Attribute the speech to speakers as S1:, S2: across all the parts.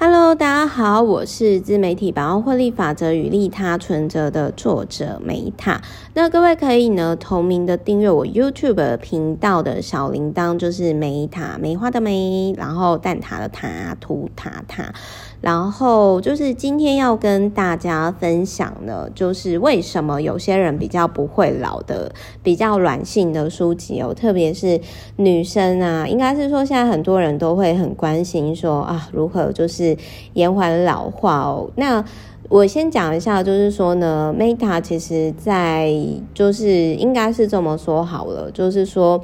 S1: Hello，大家好，我是自媒体百万获利法则与利他存折的作者梅塔。那各位可以呢同名的订阅我 YouTube 频道的小铃铛，就是梅塔梅花的梅，然后蛋挞的塔，图塔塔。然后就是今天要跟大家分享的，就是为什么有些人比较不会老的，比较软性的书籍哦，特别是女生啊，应该是说现在很多人都会很关心说啊，如何就是延缓老化哦。那我先讲一下，就是说呢，Meta 其实在就是应该是这么说好了，就是说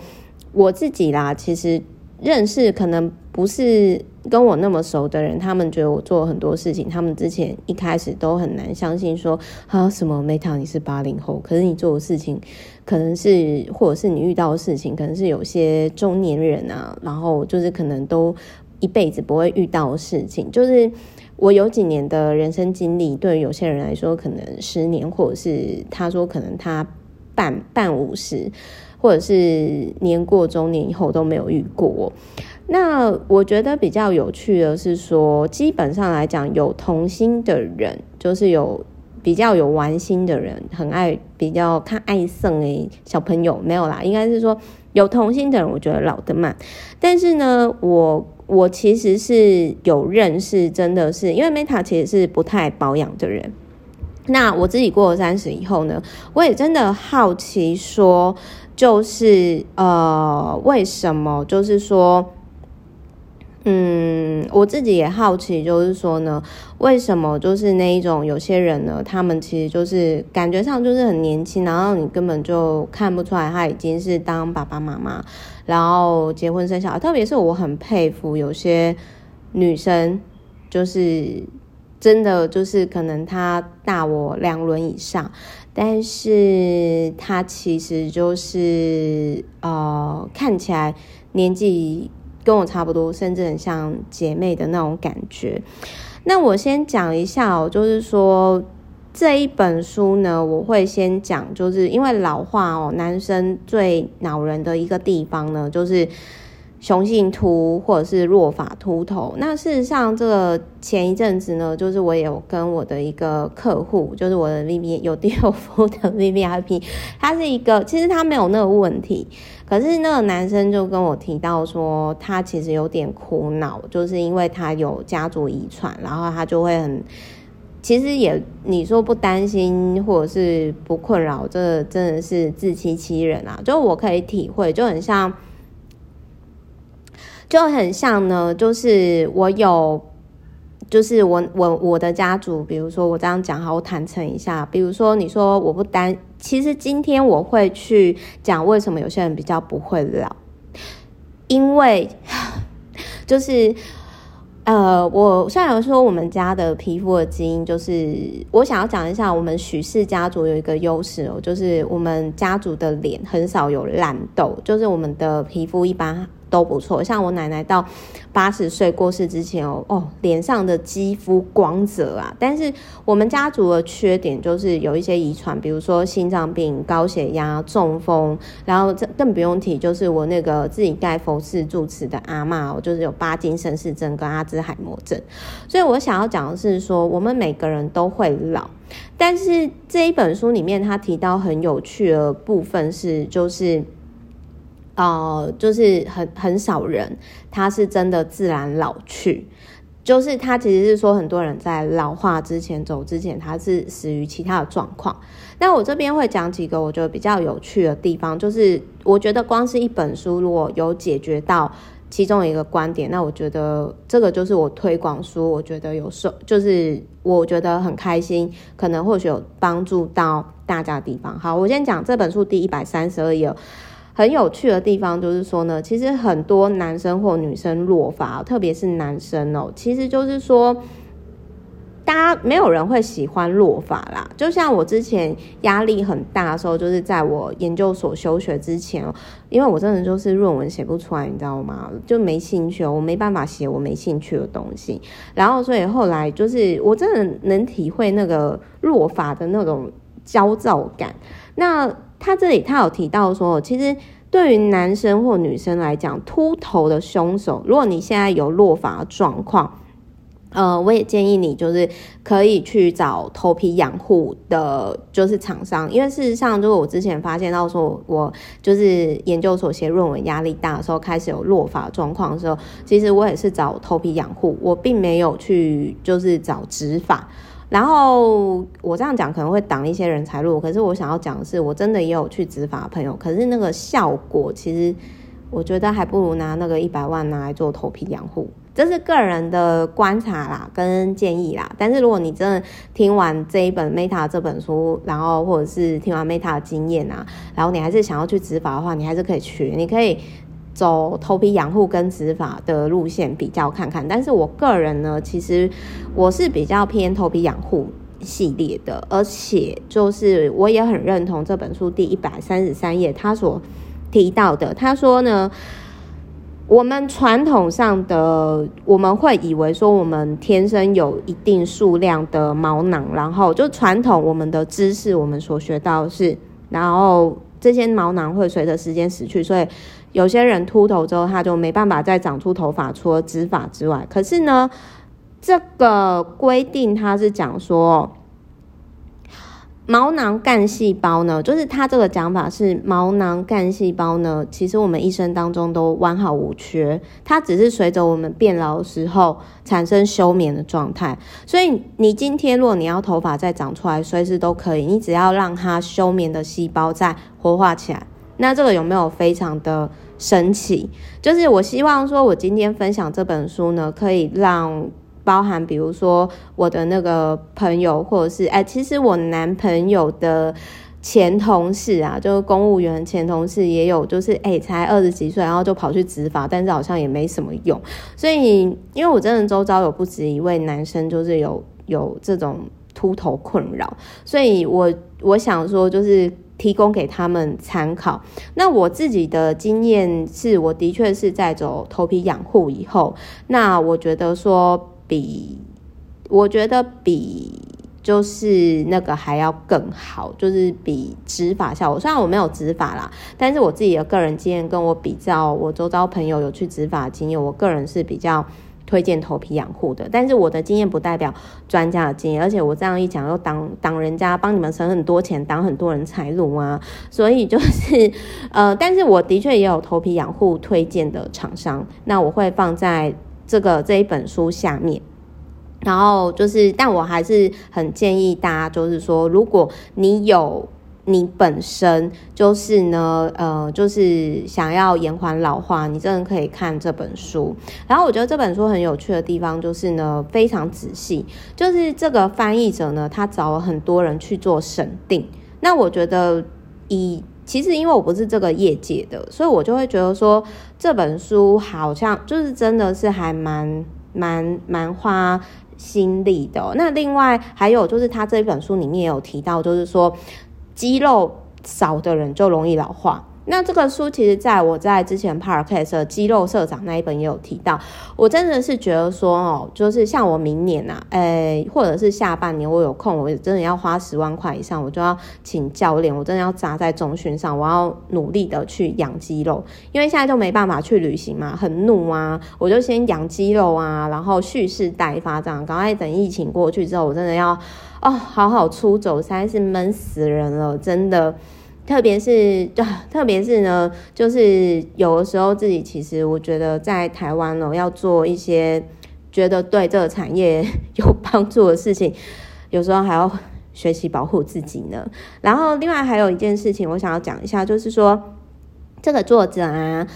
S1: 我自己啦，其实认识可能不是。跟我那么熟的人，他们觉得我做很多事情，他们之前一开始都很难相信说，啊什么 Meta 你是八零后，可是你做的事情，可能是或者是你遇到的事情，可能是有些中年人啊，然后就是可能都一辈子不会遇到的事情，就是我有几年的人生经历，对于有些人来说可能十年，或者是他说可能他半半五十，或者是年过中年以后都没有遇过。那我觉得比较有趣的是说，基本上来讲，有童心的人，就是有比较有玩心的人，很爱比较看爱胜诶小朋友没有啦，应该是说有童心的人，我觉得老得慢。但是呢，我我其实是有认识，真的是因为 Meta 其实是不太保养的人。那我自己过了三十以后呢，我也真的好奇说，就是呃，为什么？就是说。嗯，我自己也好奇，就是说呢，为什么就是那一种有些人呢，他们其实就是感觉上就是很年轻，然后你根本就看不出来他已经是当爸爸妈妈，然后结婚生小孩。特别是我很佩服有些女生，就是真的就是可能她大我两轮以上，但是他其实就是呃看起来年纪。跟我差不多，甚至很像姐妹的那种感觉。那我先讲一下哦，就是说这一本书呢，我会先讲，就是因为老话哦，男生最恼人的一个地方呢，就是。雄性秃或者是弱发秃头，那事实上，这个前一阵子呢，就是我有跟我的一个客户，就是我的 V V 有第六夫的 V V I P，他是一个，其实他没有那个问题，可是那个男生就跟我提到说，他其实有点苦恼，就是因为他有家族遗传，然后他就会很，其实也你说不担心或者是不困扰，这真的是自欺欺人啊，就我可以体会，就很像。就很像呢，就是我有，就是我我我的家族，比如说我这样讲好，我坦诚一下，比如说你说我不担，其实今天我会去讲为什么有些人比较不会老，因为 就是呃，我虽然说我们家的皮肤的基因，就是我想要讲一下，我们许氏家族有一个优势哦，就是我们家族的脸很少有烂痘，就是我们的皮肤一般。都不错，像我奶奶到八十岁过世之前哦哦，脸上的肌肤光泽啊。但是我们家族的缺点就是有一些遗传，比如说心脏病、高血压、中风，然后这更不用提，就是我那个自己盖佛寺住持的阿嬷，我就是有巴金森氏症跟阿兹海默症。所以我想要讲的是说，我们每个人都会老，但是这一本书里面他提到很有趣的部分是，就是。呃，就是很很少人，他是真的自然老去，就是他其实是说很多人在老化之前走之前，他是死于其他的状况。那我这边会讲几个我觉得比较有趣的地方，就是我觉得光是一本书如果有解决到其中一个观点，那我觉得这个就是我推广书，我觉得有受，就是我觉得很开心，可能或许有帮助到大家的地方。好，我先讲这本书第一百三十二页。很有趣的地方就是说呢，其实很多男生或女生落发，特别是男生哦，其实就是说，大家没有人会喜欢落发啦。就像我之前压力很大的时候，就是在我研究所休学之前，因为我真的就是论文写不出来，你知道吗？就没兴趣，我没办法写我没兴趣的东西。然后所以后来就是我真的能体会那个落发的那种焦躁感。那他这里他有提到说，其实对于男生或女生来讲，秃头的凶手，如果你现在有落发状况，呃，我也建议你就是可以去找头皮养护的，就是厂商，因为事实上，就是我之前发现到说，我就是研究所写论文压力大的时候，开始有落发状况的时候，其实我也是找头皮养护，我并没有去就是找植发。然后我这样讲可能会挡一些人财路，可是我想要讲的是，我真的也有去植发的朋友，可是那个效果其实我觉得还不如拿那个一百万拿来做头皮养护。这是个人的观察啦，跟建议啦。但是如果你真的听完这一本 Meta 这本书，然后或者是听完 Meta 的经验啊，然后你还是想要去植发的话，你还是可以去。你可以走头皮养护跟植发的路线比较看看。但是我个人呢，其实我是比较偏头皮养护系列的，而且就是我也很认同这本书第一百三十三页他所提到的，他说呢。我们传统上的我们会以为说我们天生有一定数量的毛囊，然后就传统我们的知识，我们所学到的是，然后这些毛囊会随着时间死去，所以有些人秃头之后他就没办法再长出头发，除了植发之外。可是呢，这个规定它是讲说。毛囊干细胞呢，就是它这个讲法是毛囊干细胞呢，其实我们一生当中都完好无缺，它只是随着我们变老的时候产生休眠的状态。所以你今天如果你要头发再长出来，随时都可以，你只要让它休眠的细胞再活化起来。那这个有没有非常的神奇？就是我希望说，我今天分享这本书呢，可以让。包含比如说我的那个朋友，或者是哎、其实我男朋友的前同事啊，就是公务员前同事也有，就是哎、才二十几岁，然后就跑去执法，但是好像也没什么用。所以，因为我真的周遭有不止一位男生，就是有有这种秃头困扰，所以我我想说，就是提供给他们参考。那我自己的经验是，我的确是在走头皮养护以后，那我觉得说。比我觉得比就是那个还要更好，就是比植发效果。虽然我没有植发啦，但是我自己的个人经验跟我比较，我周遭朋友有去植发经验，我个人是比较推荐头皮养护的。但是我的经验不代表专家的经验，而且我这样一讲又挡挡人家帮你们省很多钱，挡很多人财路啊。所以就是呃，但是我的确也有头皮养护推荐的厂商，那我会放在。这个这一本书下面，然后就是，但我还是很建议大家，就是说，如果你有你本身就是呢，呃，就是想要延缓老化，你真的可以看这本书。然后我觉得这本书很有趣的地方就是呢，非常仔细，就是这个翻译者呢，他找了很多人去做审定。那我觉得以其实因为我不是这个业界的，所以我就会觉得说这本书好像就是真的是还蛮蛮蛮花心力的。那另外还有就是他这本书里面也有提到，就是说肌肉少的人就容易老化。那这个书其实，在我在之前 Podcast 肌肉社长那一本也有提到。我真的是觉得说，哦，就是像我明年呐、啊，诶、或者是下半年，我有空，我真的要花十万块以上，我就要请教练，我真的要砸在中训上，我要努力的去养肌肉，因为现在就没办法去旅行嘛，很怒啊，我就先养肌肉啊，然后蓄势待发，这样，赶快等疫情过去之后，我真的要哦，好好出走，实在是闷死人了，真的。特别是，就特别是呢，就是有的时候自己其实我觉得在台湾呢，要做一些觉得对这个产业有帮助的事情，有时候还要学习保护自己呢。然后另外还有一件事情，我想要讲一下，就是说这个作者啊，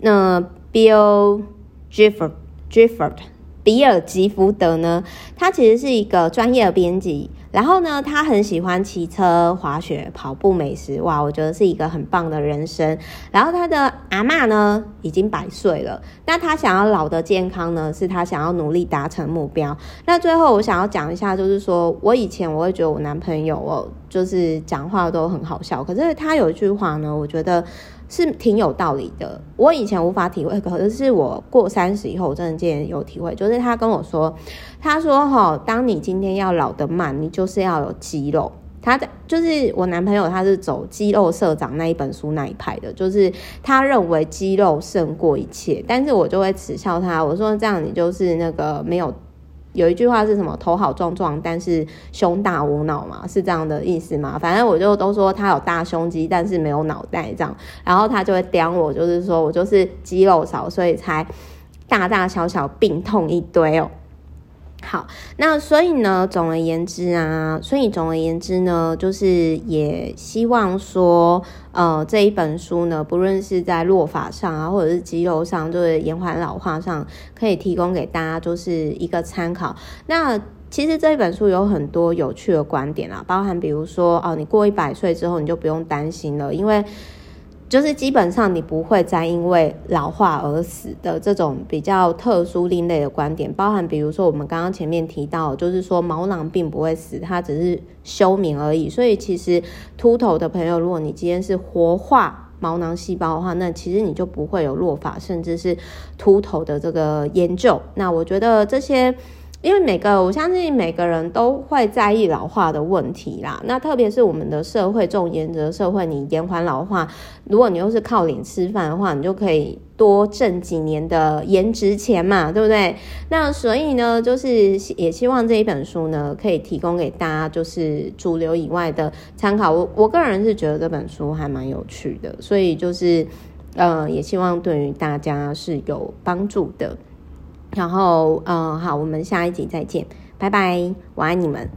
S1: 那 Bill Gifford Gifford 比尔吉福德呢，他其实是一个专业的编辑。然后呢，他很喜欢骑车、滑雪、跑步、美食，哇，我觉得是一个很棒的人生。然后他的阿嬷呢，已经百岁了，那他想要老的健康呢，是他想要努力达成目标。那最后我想要讲一下，就是说我以前我会觉得我男朋友哦，就是讲话都很好笑，可是他有一句话呢，我觉得。是挺有道理的，我以前无法体会，可是我过三十以后，我真的渐渐有体会。就是他跟我说，他说哈，当你今天要老得慢，你就是要有肌肉。他的就是我男朋友，他是走肌肉社长那一本书那一派的，就是他认为肌肉胜过一切。但是我就会耻笑他，我说这样你就是那个没有有一句话是什么？头好壮壮，但是胸大无脑嘛，是这样的意思吗？反正我就都说他有大胸肌，但是没有脑袋这样，然后他就会刁我，就是说我就是肌肉少，所以才大大小小病痛一堆哦。好，那所以呢，总而言之啊，所以总而言之呢，就是也希望说，呃，这一本书呢，不论是在落法上啊，或者是肌肉上，就是延缓老化上，可以提供给大家就是一个参考。那其实这一本书有很多有趣的观点啊，包含比如说，哦，你过一百岁之后，你就不用担心了，因为。就是基本上你不会再因为老化而死的这种比较特殊另类的观点，包含比如说我们刚刚前面提到，就是说毛囊并不会死，它只是休眠而已。所以其实秃头的朋友，如果你今天是活化毛囊细胞的话，那其实你就不会有落发甚至是秃头的这个研究。那我觉得这些。因为每个，我相信每个人都会在意老化的问题啦。那特别是我们的社会，这种颜值社会，你延缓老化，如果你又是靠脸吃饭的话，你就可以多挣几年的颜值钱嘛，对不对？那所以呢，就是也希望这一本书呢，可以提供给大家，就是主流以外的参考。我我个人是觉得这本书还蛮有趣的，所以就是呃，也希望对于大家是有帮助的。然后，嗯，好，我们下一集再见，拜拜，我爱你们。